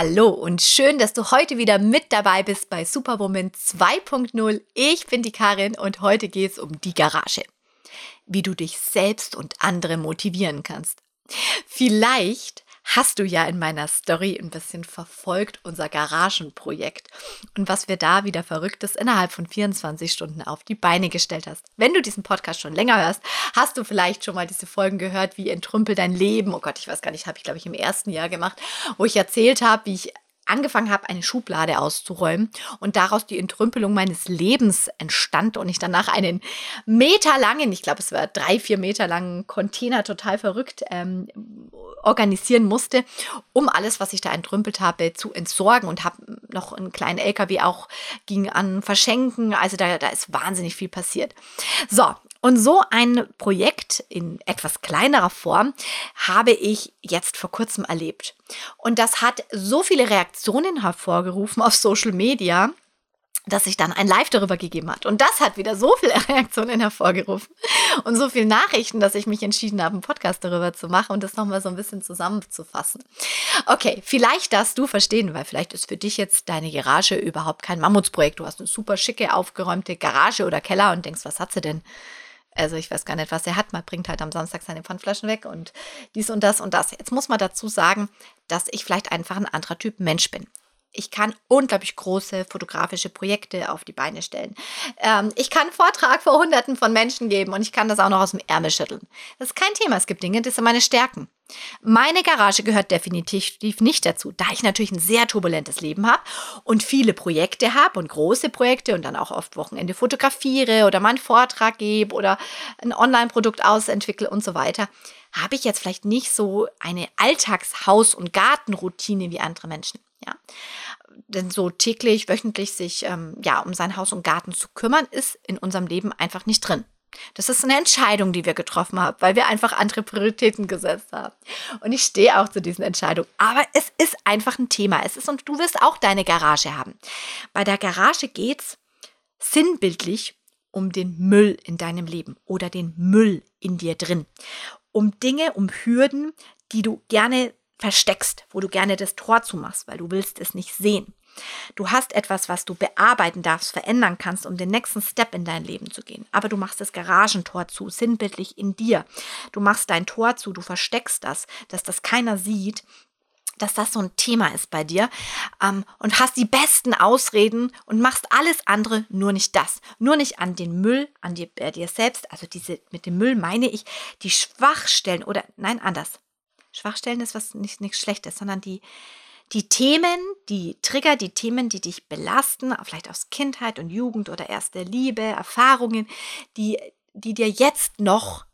Hallo und schön, dass du heute wieder mit dabei bist bei Superwoman 2.0. Ich bin die Karin und heute geht es um die Garage. Wie du dich selbst und andere motivieren kannst. Vielleicht hast du ja in meiner Story ein bisschen verfolgt, unser Garagenprojekt und was wir da wieder Verrücktes innerhalb von 24 Stunden auf die Beine gestellt hast. Wenn du diesen Podcast schon länger hörst, hast du vielleicht schon mal diese Folgen gehört, wie entrümpel dein Leben. Oh Gott, ich weiß gar nicht, habe ich glaube ich im ersten Jahr gemacht, wo ich erzählt habe, wie ich angefangen habe, eine Schublade auszuräumen und daraus die Entrümpelung meines Lebens entstand und ich danach einen meterlangen, ich glaube es war drei, vier Meter langen Container, total verrückt, ähm, organisieren musste, um alles, was ich da entrümpelt habe, zu entsorgen und habe noch einen kleinen LKW auch ging an Verschenken. Also da, da ist wahnsinnig viel passiert. So, und so ein Projekt in etwas kleinerer Form habe ich jetzt vor kurzem erlebt. Und das hat so viele Reaktionen hervorgerufen auf Social Media, dass sich dann ein Live darüber gegeben hat. Und das hat wieder so viele Reaktionen hervorgerufen und so viele Nachrichten, dass ich mich entschieden habe, einen Podcast darüber zu machen und das nochmal so ein bisschen zusammenzufassen. Okay, vielleicht darfst du verstehen, weil vielleicht ist für dich jetzt deine Garage überhaupt kein Mammutsprojekt. Du hast eine super schicke, aufgeräumte Garage oder Keller und denkst, was hat sie denn? Also ich weiß gar nicht, was er hat. Man bringt halt am Samstag seine Pfandflaschen weg und dies und das und das. Jetzt muss man dazu sagen, dass ich vielleicht einfach ein anderer Typ Mensch bin. Ich kann unglaublich große fotografische Projekte auf die Beine stellen. Ähm, ich kann Vortrag vor Hunderten von Menschen geben und ich kann das auch noch aus dem Ärmel schütteln. Das ist kein Thema. Es gibt Dinge, das sind meine Stärken. Meine Garage gehört definitiv nicht dazu, da ich natürlich ein sehr turbulentes Leben habe und viele Projekte habe und große Projekte und dann auch oft Wochenende fotografiere oder mal einen Vortrag gebe oder ein Online-Produkt ausentwickle und so weiter habe ich jetzt vielleicht nicht so eine Alltagshaus- und Gartenroutine wie andere Menschen. Ja. Denn so täglich, wöchentlich sich ähm, ja, um sein Haus und Garten zu kümmern, ist in unserem Leben einfach nicht drin. Das ist eine Entscheidung, die wir getroffen haben, weil wir einfach andere Prioritäten gesetzt haben. Und ich stehe auch zu diesen Entscheidungen. Aber es ist einfach ein Thema. Es ist, und du wirst auch deine Garage haben. Bei der Garage geht es sinnbildlich um den Müll in deinem Leben oder den Müll in dir drin. Um Dinge, um Hürden, die du gerne versteckst, wo du gerne das Tor zumachst, weil du willst es nicht sehen. Du hast etwas, was du bearbeiten darfst, verändern kannst, um den nächsten Step in dein Leben zu gehen. Aber du machst das Garagentor zu, sinnbildlich in dir. Du machst dein Tor zu, du versteckst das, dass das keiner sieht, dass das so ein Thema ist bei dir ähm, und hast die besten Ausreden und machst alles andere, nur nicht das. Nur nicht an den Müll, an dir, äh, dir selbst. Also diese mit dem Müll meine ich die Schwachstellen oder nein, anders. Schwachstellen ist was nicht nichts Schlechtes, sondern die, die Themen, die Trigger, die Themen, die dich belasten, vielleicht aus Kindheit und Jugend oder erste Liebe, Erfahrungen, die, die dir jetzt noch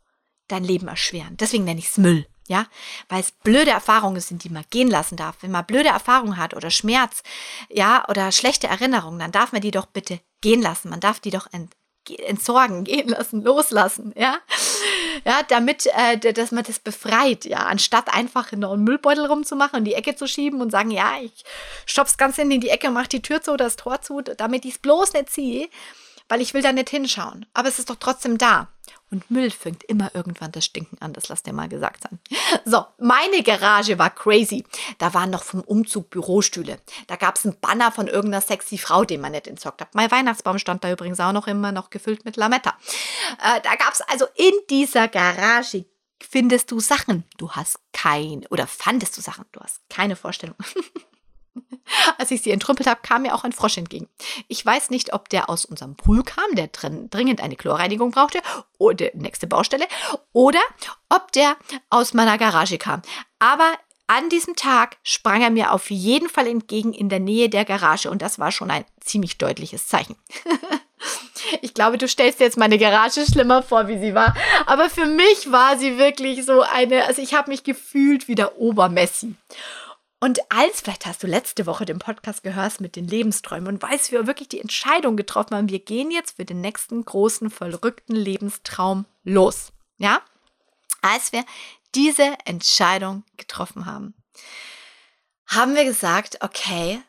dein Leben erschweren. Deswegen nenne ich es Müll. Ja, weil es blöde Erfahrungen sind, die man gehen lassen darf. Wenn man blöde Erfahrungen hat oder Schmerz, ja, oder schlechte Erinnerungen, dann darf man die doch bitte gehen lassen. Man darf die doch ent entsorgen, gehen lassen, loslassen, ja ja, damit, äh, dass man das befreit, ja, anstatt einfach in einen Müllbeutel rumzumachen und die Ecke zu schieben und sagen, ja, ich stopf's ganz in die Ecke, mach die Tür zu, das Tor zu, damit ich es bloß nicht ziehe, weil ich will da nicht hinschauen. Aber es ist doch trotzdem da. Und Müll fängt immer irgendwann das Stinken an, das lass dir mal gesagt sein. So, meine Garage war crazy. Da waren noch vom Umzug Bürostühle. Da gab es einen Banner von irgendeiner sexy Frau, den man nicht entsorgt hat. Mein Weihnachtsbaum stand da übrigens auch noch immer noch gefüllt mit Lametta. Äh, da gab es also in dieser Garage findest du Sachen. Du hast kein, oder fandest du Sachen. Du hast keine Vorstellung. Als ich sie entrümpelt habe, kam mir auch ein Frosch entgegen. Ich weiß nicht, ob der aus unserem Pool kam, der drin, dringend eine Chlorreinigung brauchte, oder nächste Baustelle, oder ob der aus meiner Garage kam. Aber an diesem Tag sprang er mir auf jeden Fall entgegen in der Nähe der Garage und das war schon ein ziemlich deutliches Zeichen. ich glaube, du stellst dir jetzt meine Garage schlimmer vor, wie sie war. Aber für mich war sie wirklich so eine, also ich habe mich gefühlt wie der Obermessi. Und als, vielleicht hast du letzte Woche den Podcast gehört mit den Lebensträumen und weißt, wie wir wirklich die Entscheidung getroffen haben, wir gehen jetzt für den nächsten großen, verrückten Lebenstraum los. Ja? Als wir diese Entscheidung getroffen haben, haben wir gesagt, okay,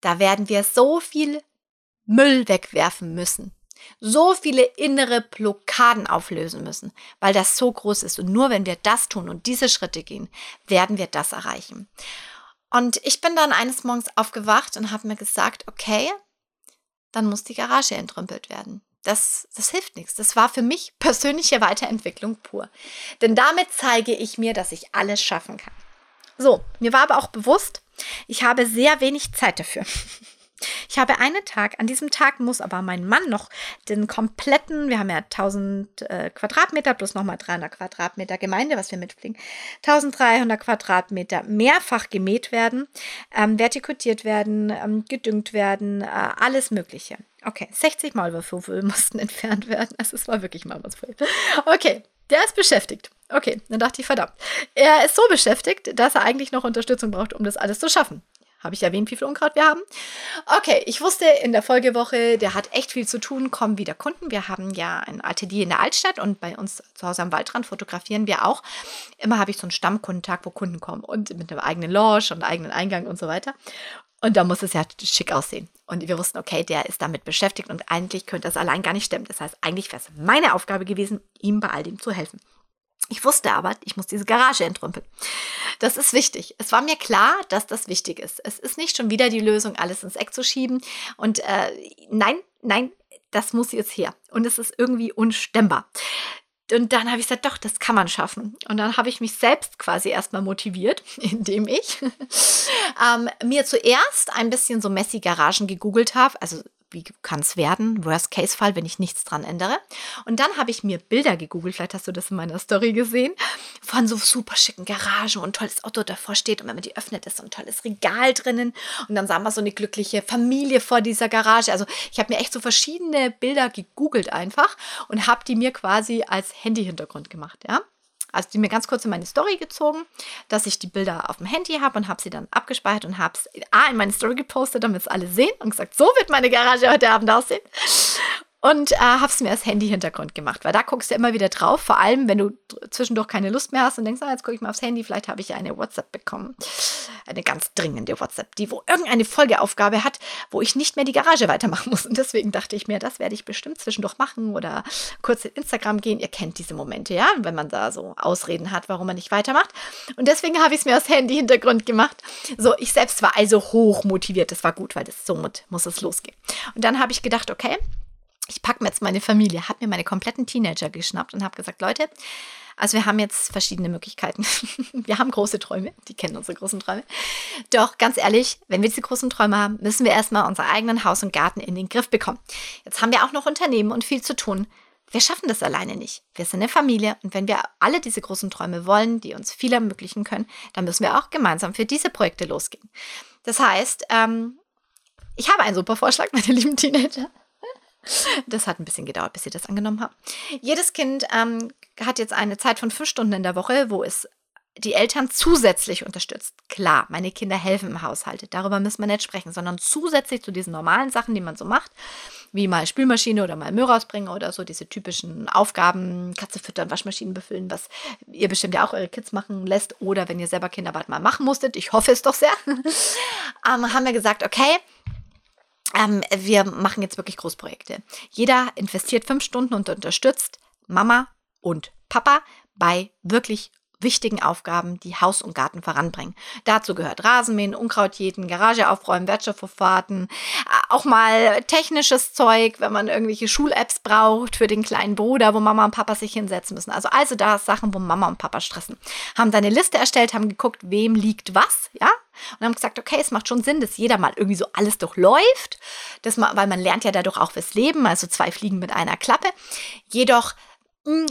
da werden wir so viel Müll wegwerfen müssen so viele innere Blockaden auflösen müssen, weil das so groß ist. Und nur wenn wir das tun und diese Schritte gehen, werden wir das erreichen. Und ich bin dann eines Morgens aufgewacht und habe mir gesagt, okay, dann muss die Garage entrümpelt werden. Das, das hilft nichts. Das war für mich persönliche Weiterentwicklung pur. Denn damit zeige ich mir, dass ich alles schaffen kann. So, mir war aber auch bewusst, ich habe sehr wenig Zeit dafür. Ich habe einen Tag, an diesem Tag muss aber mein Mann noch den kompletten, wir haben ja 1000 äh, Quadratmeter plus nochmal 300 Quadratmeter Gemeinde, was wir mitfliegen, 1300 Quadratmeter mehrfach gemäht werden, ähm, vertikutiert werden, ähm, gedüngt werden, äh, alles Mögliche. Okay, 60 Maulwurfhufel mussten entfernt werden. Also es war wirklich Maulwurfhufel. Okay, der ist beschäftigt. Okay, dann dachte ich, verdammt. Er ist so beschäftigt, dass er eigentlich noch Unterstützung braucht, um das alles zu schaffen. Habe ich erwähnt, wie viel Unkraut wir haben? Okay, ich wusste in der Folgewoche, der hat echt viel zu tun, kommen wieder Kunden. Wir haben ja ein ATD in der Altstadt und bei uns zu Hause am Waldrand fotografieren wir auch. Immer habe ich so einen Stammkundentag, wo Kunden kommen und mit einem eigenen Lounge und eigenen Eingang und so weiter. Und da muss es ja schick aussehen. Und wir wussten, okay, der ist damit beschäftigt und eigentlich könnte das allein gar nicht stemmen. Das heißt, eigentlich wäre es meine Aufgabe gewesen, ihm bei all dem zu helfen. Ich wusste aber, ich muss diese Garage entrümpeln. Das ist wichtig. Es war mir klar, dass das wichtig ist. Es ist nicht schon wieder die Lösung, alles ins Eck zu schieben. Und äh, nein, nein, das muss jetzt her. Und es ist irgendwie unstemmbar. Und dann habe ich gesagt, doch, das kann man schaffen. Und dann habe ich mich selbst quasi erstmal motiviert, indem ich ähm, mir zuerst ein bisschen so Messi-Garagen gegoogelt habe. Also wie kann es werden? Worst-Case-Fall, wenn ich nichts dran ändere. Und dann habe ich mir Bilder gegoogelt, vielleicht hast du das in meiner Story gesehen, von so super schicken Garagen und tolles Auto davor steht. Und wenn man die öffnet, ist so ein tolles Regal drinnen. Und dann sah man so eine glückliche Familie vor dieser Garage. Also ich habe mir echt so verschiedene Bilder gegoogelt einfach und habe die mir quasi als Handy-Hintergrund gemacht, ja also die mir ganz kurz in meine Story gezogen, dass ich die Bilder auf dem Handy habe und habe sie dann abgespeichert und habe es A in meine Story gepostet, damit es alle sehen und gesagt, so wird meine Garage heute Abend aussehen. Und äh, habe es mir als Handy-Hintergrund gemacht, weil da guckst du immer wieder drauf, vor allem wenn du zwischendurch keine Lust mehr hast und denkst, ah, jetzt gucke ich mal aufs Handy, vielleicht habe ich eine WhatsApp bekommen, eine ganz dringende WhatsApp, die wo irgendeine Folgeaufgabe hat, wo ich nicht mehr die Garage weitermachen muss und deswegen dachte ich mir, das werde ich bestimmt zwischendurch machen oder kurz in Instagram gehen, ihr kennt diese Momente, ja, wenn man da so Ausreden hat, warum man nicht weitermacht und deswegen habe ich es mir als Handy-Hintergrund gemacht. So, ich selbst war also hoch motiviert, das war gut, weil das somit muss es losgehen. Und dann habe ich gedacht, okay, ich packe mir jetzt meine Familie, habe mir meine kompletten Teenager geschnappt und habe gesagt, Leute, also wir haben jetzt verschiedene Möglichkeiten. wir haben große Träume, die kennen unsere großen Träume. Doch ganz ehrlich, wenn wir diese großen Träume haben, müssen wir erstmal unser eigenen Haus und Garten in den Griff bekommen. Jetzt haben wir auch noch Unternehmen und viel zu tun. Wir schaffen das alleine nicht. Wir sind eine Familie und wenn wir alle diese großen Träume wollen, die uns viel ermöglichen können, dann müssen wir auch gemeinsam für diese Projekte losgehen. Das heißt, ähm, ich habe einen super Vorschlag, meine lieben Teenager. Das hat ein bisschen gedauert, bis ich das angenommen habe. Jedes Kind ähm, hat jetzt eine Zeit von fünf Stunden in der Woche, wo es die Eltern zusätzlich unterstützt. Klar, meine Kinder helfen im Haushalt. Darüber müssen wir nicht sprechen, sondern zusätzlich zu diesen normalen Sachen, die man so macht, wie mal Spülmaschine oder mal Müll rausbringen oder so, diese typischen Aufgaben, Katze füttern, Waschmaschinen befüllen, was ihr bestimmt ja auch eure Kids machen lässt oder wenn ihr selber Kinderarbeit mal machen musstet, ich hoffe es doch sehr, ähm, haben wir gesagt, okay, ähm, wir machen jetzt wirklich Großprojekte. Jeder investiert fünf Stunden und unterstützt Mama und Papa bei wirklich wichtigen Aufgaben, die Haus und Garten voranbringen. Dazu gehört Rasenmähen, Unkraut jäten, Garage aufräumen, Wertstoffvorfahrten, äh, auch mal technisches Zeug, wenn man irgendwelche Schul-Apps braucht für den kleinen Bruder, wo Mama und Papa sich hinsetzen müssen. Also also da Sachen, wo Mama und Papa stressen. Haben da eine Liste erstellt, haben geguckt, wem liegt was, ja? Und haben gesagt, okay, es macht schon Sinn, dass jeder mal irgendwie so alles durchläuft, dass man, weil man lernt ja dadurch auch fürs Leben, also zwei Fliegen mit einer Klappe. Jedoch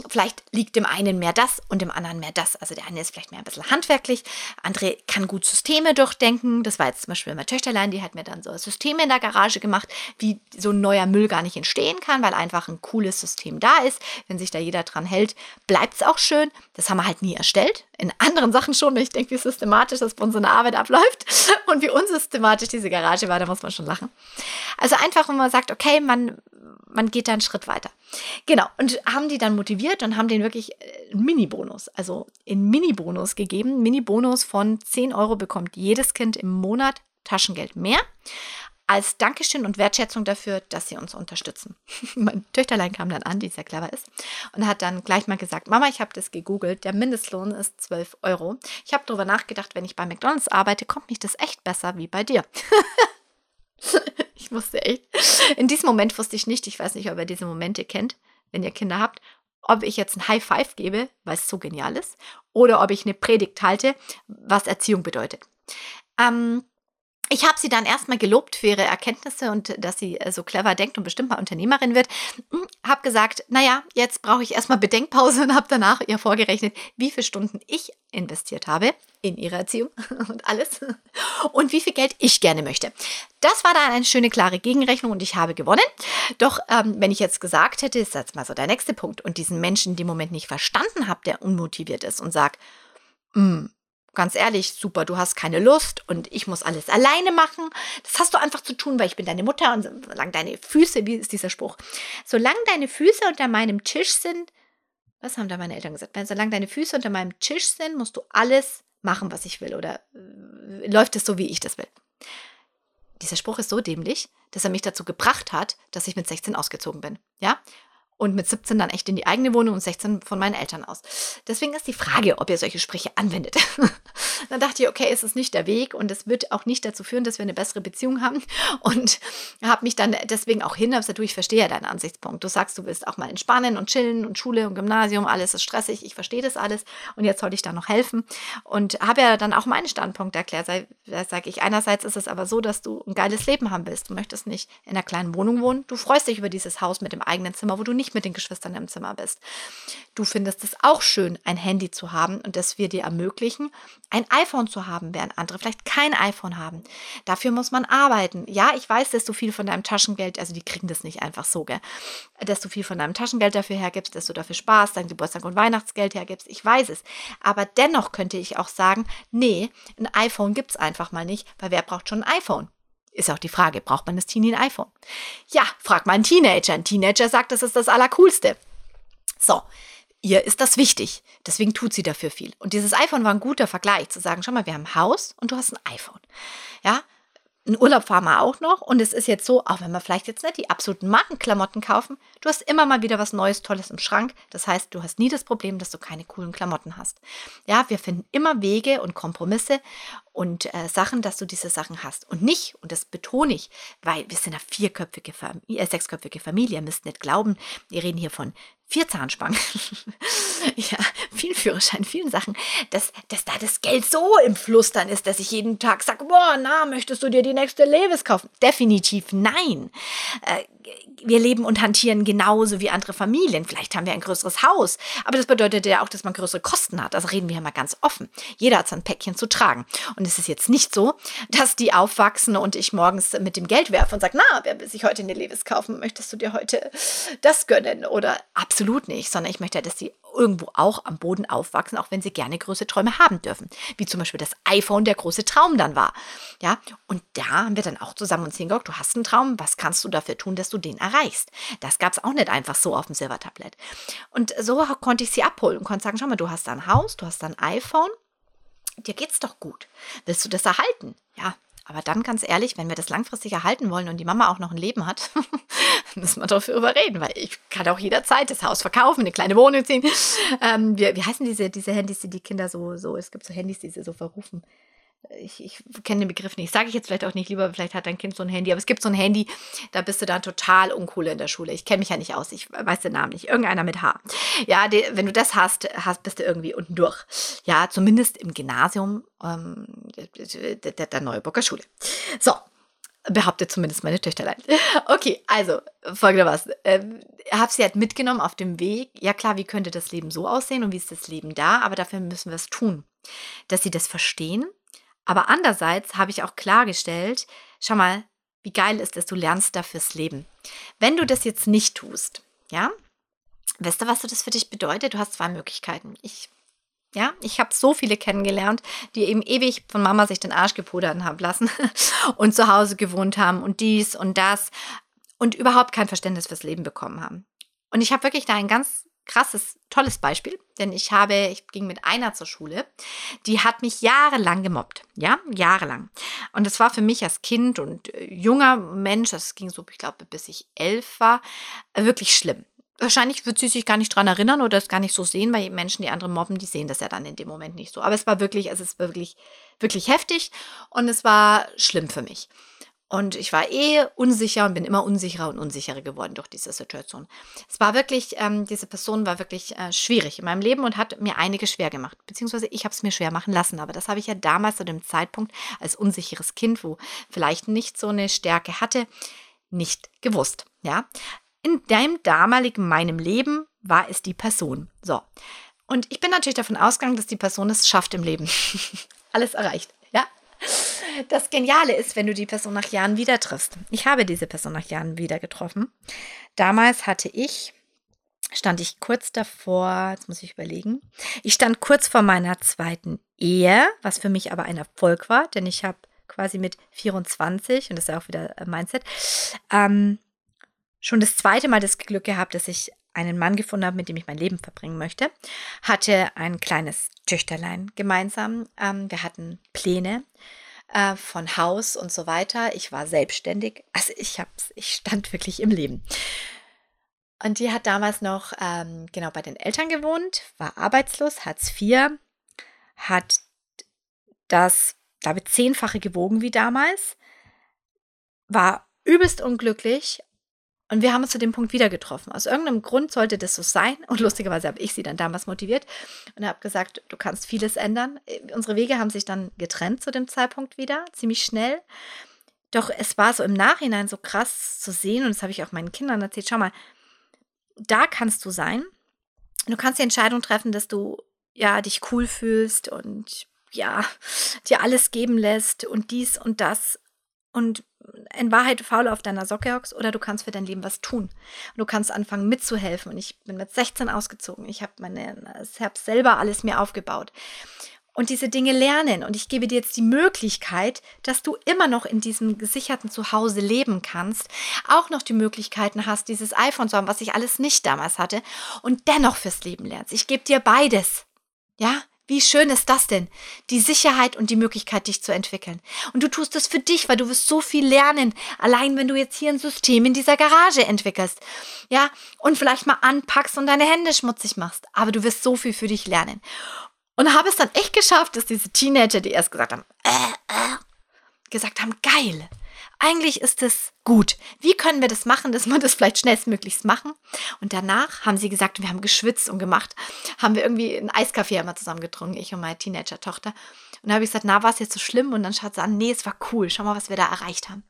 vielleicht liegt dem einen mehr das und dem anderen mehr das. Also der eine ist vielleicht mehr ein bisschen handwerklich, andere kann gut Systeme durchdenken. Das war jetzt zum Beispiel meine Töchterlein, die hat mir dann so Systeme in der Garage gemacht, wie so ein neuer Müll gar nicht entstehen kann, weil einfach ein cooles System da ist. Wenn sich da jeder dran hält, bleibt es auch schön. Das haben wir halt nie erstellt. In anderen Sachen schon. Ich denke, wie systematisch das bei uns in der Arbeit abläuft und wie unsystematisch diese Garage war, da muss man schon lachen. Also einfach, wenn man sagt, okay, man man geht da einen Schritt weiter. Genau, und haben die dann motiviert und haben den wirklich einen äh, Mini-Bonus, also einen Mini-Bonus gegeben. Mini-Bonus von 10 Euro bekommt jedes Kind im Monat Taschengeld mehr. Als Dankeschön und Wertschätzung dafür, dass sie uns unterstützen. mein Töchterlein kam dann an, die sehr clever ist, und hat dann gleich mal gesagt, Mama, ich habe das gegoogelt, der Mindestlohn ist 12 Euro. Ich habe darüber nachgedacht, wenn ich bei McDonald's arbeite, kommt mich das echt besser wie bei dir. ich wusste echt. In diesem Moment wusste ich nicht, ich weiß nicht, ob ihr diese Momente kennt, wenn ihr Kinder habt, ob ich jetzt ein High Five gebe, weil es so genial ist, oder ob ich eine Predigt halte, was Erziehung bedeutet. Ähm, ich habe sie dann erstmal gelobt für ihre Erkenntnisse und dass sie äh, so clever denkt und bestimmt mal Unternehmerin wird. Hm, habe gesagt, naja, jetzt brauche ich erstmal Bedenkpause und habe danach ihr vorgerechnet, wie viele Stunden ich investiert habe in ihre Erziehung und alles und wie viel Geld ich gerne möchte. Das war dann eine schöne, klare Gegenrechnung und ich habe gewonnen. Doch ähm, wenn ich jetzt gesagt hätte, ist jetzt mal so der nächste Punkt und diesen Menschen in dem Moment nicht verstanden habe, der unmotiviert ist und sagt, hm, ganz ehrlich, super, du hast keine Lust und ich muss alles alleine machen. Das hast du einfach zu tun, weil ich bin deine Mutter und solange deine Füße, wie ist dieser Spruch? Solange deine Füße unter meinem Tisch sind, was haben da meine Eltern gesagt? Solange deine Füße unter meinem Tisch sind, musst du alles machen, was ich will oder äh, läuft es so, wie ich das will. Dieser Spruch ist so dämlich, dass er mich dazu gebracht hat, dass ich mit 16 ausgezogen bin. Ja? Und mit 17 dann echt in die eigene Wohnung und 16 von meinen Eltern aus. Deswegen ist die Frage, ob ihr solche Sprüche anwendet. dann dachte ich, okay, es ist nicht der Weg und es wird auch nicht dazu führen, dass wir eine bessere Beziehung haben und habe mich dann deswegen auch hin, du, ich verstehe ja deinen Ansichtspunkt. Du sagst, du willst auch mal entspannen und chillen und Schule und Gymnasium, alles ist stressig, ich verstehe das alles und jetzt sollte ich da noch helfen und habe ja dann auch meinen Standpunkt erklärt. Da sage ich, einerseits ist es aber so, dass du ein geiles Leben haben willst. Du möchtest nicht in einer kleinen Wohnung wohnen. Du freust dich über dieses Haus mit dem eigenen Zimmer, wo du nicht mit den Geschwistern im Zimmer bist. Du findest es auch schön, ein Handy zu haben und dass wir dir ermöglichen, ein iPhone zu haben, während andere vielleicht kein iPhone haben. Dafür muss man arbeiten. Ja, ich weiß, dass du viel von deinem Taschengeld, also die kriegen das nicht einfach so, gell? dass du viel von deinem Taschengeld dafür hergibst, dass du dafür Spaß, dein Geburtstag und Weihnachtsgeld hergibst. Ich weiß es. Aber dennoch könnte ich auch sagen, nee, ein iPhone gibt es einfach mal nicht, weil wer braucht schon ein iPhone? Ist auch die Frage, braucht man das Teenie ein iPhone? Ja, frag mal einen Teenager. Ein Teenager sagt, das ist das Allercoolste. So, ihr ist das wichtig. Deswegen tut sie dafür viel. Und dieses iPhone war ein guter Vergleich, zu sagen, schau mal, wir haben ein Haus und du hast ein iPhone. Ja, einen Urlaub fahren wir auch noch. Und es ist jetzt so, auch wenn wir vielleicht jetzt nicht die absoluten Markenklamotten kaufen, du hast immer mal wieder was Neues, Tolles im Schrank. Das heißt, du hast nie das Problem, dass du keine coolen Klamotten hast. Ja, wir finden immer Wege und Kompromisse und äh, Sachen, dass du diese Sachen hast. Und nicht, und das betone ich, weil wir sind eine vierköpfige, äh, sechsköpfige Familie, ihr müsst nicht glauben, wir reden hier von vier Zahnspangen, ja, viel Führerschein, vielen Sachen, dass, dass da das Geld so im Fluss dann ist, dass ich jeden Tag sage, boah, na, möchtest du dir die nächste Levis kaufen? Definitiv nein. Äh, wir leben und hantieren genauso wie andere Familien. Vielleicht haben wir ein größeres Haus, aber das bedeutet ja auch, dass man größere Kosten hat. Also reden wir ja mal ganz offen. Jeder hat sein Päckchen zu tragen. Und es ist jetzt nicht so, dass die aufwachsen und ich morgens mit dem Geld werfe und sage, na, wer will sich heute eine Levis kaufen? Möchtest du dir heute das gönnen? Oder absolut nicht, sondern ich möchte, dass die irgendwo auch am Boden aufwachsen, auch wenn sie gerne große Träume haben dürfen. Wie zum Beispiel das iPhone der große Traum dann war. Ja, und da haben wir dann auch zusammen uns hingeguckt, du hast einen Traum, was kannst du dafür tun, dass du den erreichst? Das gab es auch nicht einfach so auf dem Silbertablett. Und so konnte ich sie abholen und konnte sagen, schau mal, du hast ein Haus, du hast ein iPhone, dir geht's doch gut. Willst du das erhalten? Ja, aber dann ganz ehrlich, wenn wir das langfristig erhalten wollen und die Mama auch noch ein Leben hat, müssen wir darüber reden, weil ich kann auch jederzeit das Haus verkaufen, eine kleine Wohnung ziehen. Ähm, wie, wie heißen diese, diese Handys, die die Kinder so, so, es gibt so Handys, die sie so verrufen ich, ich kenne den Begriff nicht. Sage ich jetzt vielleicht auch nicht lieber, vielleicht hat dein Kind so ein Handy, aber es gibt so ein Handy, da bist du dann total uncool in der Schule. Ich kenne mich ja nicht aus, ich weiß den Namen nicht. Irgendeiner mit H. Ja, die, wenn du das hast, hast, bist du irgendwie unten durch. Ja, zumindest im Gymnasium ähm, der, der, der Neuburger Schule. So, behauptet zumindest meine Töchterlein. Okay, also folgendermaßen. Ähm, habe sie halt mitgenommen auf dem Weg. Ja klar, wie könnte das Leben so aussehen und wie ist das Leben da? Aber dafür müssen wir es tun, dass sie das verstehen aber andererseits habe ich auch klargestellt, schau mal, wie geil ist es, du lernst da fürs Leben. Wenn du das jetzt nicht tust, ja, weißt du, was das für dich bedeutet? Du hast zwei Möglichkeiten. Ich, ja, ich habe so viele kennengelernt, die eben ewig von Mama sich den Arsch gepudert haben lassen und zu Hause gewohnt haben und dies und das und überhaupt kein Verständnis fürs Leben bekommen haben. Und ich habe wirklich da ein ganz krasses, tolles Beispiel, denn ich habe, ich ging mit einer zur Schule, die hat mich jahrelang gemobbt, ja, jahrelang. Und das war für mich als Kind und äh, junger Mensch, das ging so, ich glaube, bis ich elf war, wirklich schlimm. Wahrscheinlich wird sie sich gar nicht dran erinnern oder es gar nicht so sehen, weil Menschen, die andere mobben, die sehen das ja dann in dem Moment nicht so. Aber es war wirklich, es ist wirklich, wirklich heftig und es war schlimm für mich. Und ich war eh unsicher und bin immer unsicherer und unsicherer geworden durch diese Situation. Es war wirklich, ähm, diese Person war wirklich äh, schwierig in meinem Leben und hat mir einige schwer gemacht. Beziehungsweise ich habe es mir schwer machen lassen. Aber das habe ich ja damals zu dem Zeitpunkt als unsicheres Kind, wo vielleicht nicht so eine Stärke hatte, nicht gewusst. Ja, in deinem damaligen meinem Leben war es die Person. So. Und ich bin natürlich davon ausgegangen, dass die Person es schafft im Leben. Alles erreicht. Ja. Das Geniale ist, wenn du die Person nach Jahren wieder triffst. Ich habe diese Person nach Jahren wieder getroffen. Damals hatte ich, stand ich kurz davor, jetzt muss ich überlegen, ich stand kurz vor meiner zweiten Ehe, was für mich aber ein Erfolg war, denn ich habe quasi mit 24, und das ist ja auch wieder Mindset, ähm, schon das zweite Mal das Glück gehabt, dass ich einen Mann gefunden habe, mit dem ich mein Leben verbringen möchte. Hatte ein kleines Töchterlein gemeinsam. Ähm, wir hatten Pläne äh, von Haus und so weiter. Ich war selbstständig. Also ich hab's, ich stand wirklich im Leben. Und die hat damals noch ähm, genau bei den Eltern gewohnt, war arbeitslos, Hartz IV, hat das, glaube ich, zehnfache gewogen wie damals, war übelst unglücklich und wir haben uns zu dem Punkt wieder getroffen. Aus irgendeinem Grund sollte das so sein. Und lustigerweise habe ich sie dann damals motiviert und habe gesagt, du kannst vieles ändern. Unsere Wege haben sich dann getrennt zu dem Zeitpunkt wieder, ziemlich schnell. Doch es war so im Nachhinein so krass zu sehen, und das habe ich auch meinen Kindern erzählt. Schau mal, da kannst du sein. Du kannst die Entscheidung treffen, dass du ja dich cool fühlst und ja, dir alles geben lässt und dies und das und in Wahrheit faul auf deiner Socke hockst oder du kannst für dein Leben was tun. Du kannst anfangen mitzuhelfen. Und ich bin mit 16 ausgezogen. Ich habe meine, ich selber alles mir aufgebaut. Und diese Dinge lernen. Und ich gebe dir jetzt die Möglichkeit, dass du immer noch in diesem gesicherten Zuhause leben kannst. Auch noch die Möglichkeiten hast, dieses iPhone zu haben, was ich alles nicht damals hatte. Und dennoch fürs Leben lernst. Ich gebe dir beides. Ja? Wie schön ist das denn? Die Sicherheit und die Möglichkeit, dich zu entwickeln. Und du tust es für dich, weil du wirst so viel lernen. Allein wenn du jetzt hier ein System in dieser Garage entwickelst. Ja, und vielleicht mal anpackst und deine Hände schmutzig machst. Aber du wirst so viel für dich lernen. Und habe es dann echt geschafft, dass diese Teenager, die erst gesagt haben, äh, äh, gesagt haben, geil eigentlich ist es gut. Wie können wir das machen, dass wir das vielleicht schnellstmöglichst machen? Und danach haben sie gesagt, wir haben geschwitzt und gemacht, haben wir irgendwie einen Eiskaffee immer zusammen getrunken, ich und meine Teenager-Tochter. Und da habe ich gesagt, na, war es jetzt so schlimm? Und dann schaut sie an, nee, es war cool. Schau mal, was wir da erreicht haben.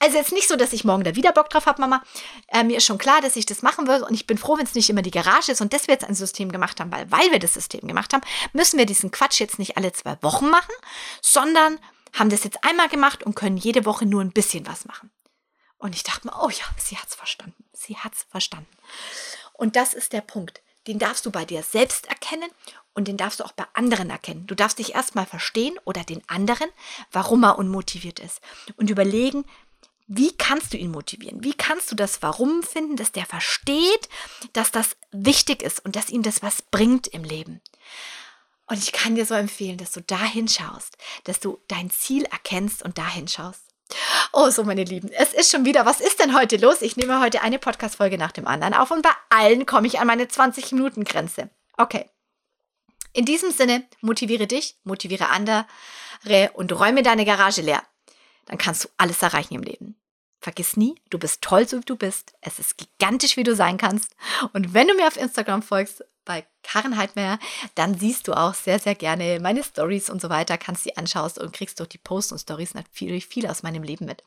Also jetzt nicht so, dass ich morgen da wieder Bock drauf habe, Mama. Äh, mir ist schon klar, dass ich das machen will und ich bin froh, wenn es nicht immer die Garage ist und dass wir jetzt ein System gemacht haben, weil weil wir das System gemacht haben, müssen wir diesen Quatsch jetzt nicht alle zwei Wochen machen, sondern haben das jetzt einmal gemacht und können jede Woche nur ein bisschen was machen. Und ich dachte mir, oh ja, sie hat es verstanden. Sie hat es verstanden. Und das ist der Punkt. Den darfst du bei dir selbst erkennen und den darfst du auch bei anderen erkennen. Du darfst dich erstmal verstehen oder den anderen, warum er unmotiviert ist. Und überlegen, wie kannst du ihn motivieren? Wie kannst du das Warum finden, dass der versteht, dass das wichtig ist und dass ihm das was bringt im Leben? Und ich kann dir so empfehlen, dass du da hinschaust, dass du dein Ziel erkennst und da hinschaust. Oh, so meine Lieben, es ist schon wieder, was ist denn heute los? Ich nehme heute eine Podcast-Folge nach dem anderen auf und bei allen komme ich an meine 20-Minuten-Grenze. Okay. In diesem Sinne, motiviere dich, motiviere andere und räume deine Garage leer. Dann kannst du alles erreichen im Leben. Vergiss nie, du bist toll, so wie du bist. Es ist gigantisch, wie du sein kannst. Und wenn du mir auf Instagram folgst, bei Karen Heidmeier, dann siehst du auch sehr, sehr gerne meine Stories und so weiter, kannst sie anschaust und kriegst durch die Posts und Stories natürlich viel aus meinem Leben mit.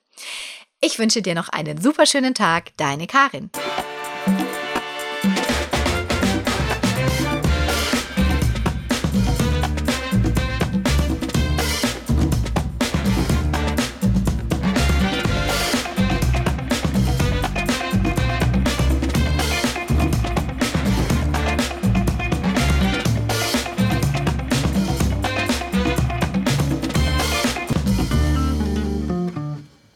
Ich wünsche dir noch einen super schönen Tag, deine Karin.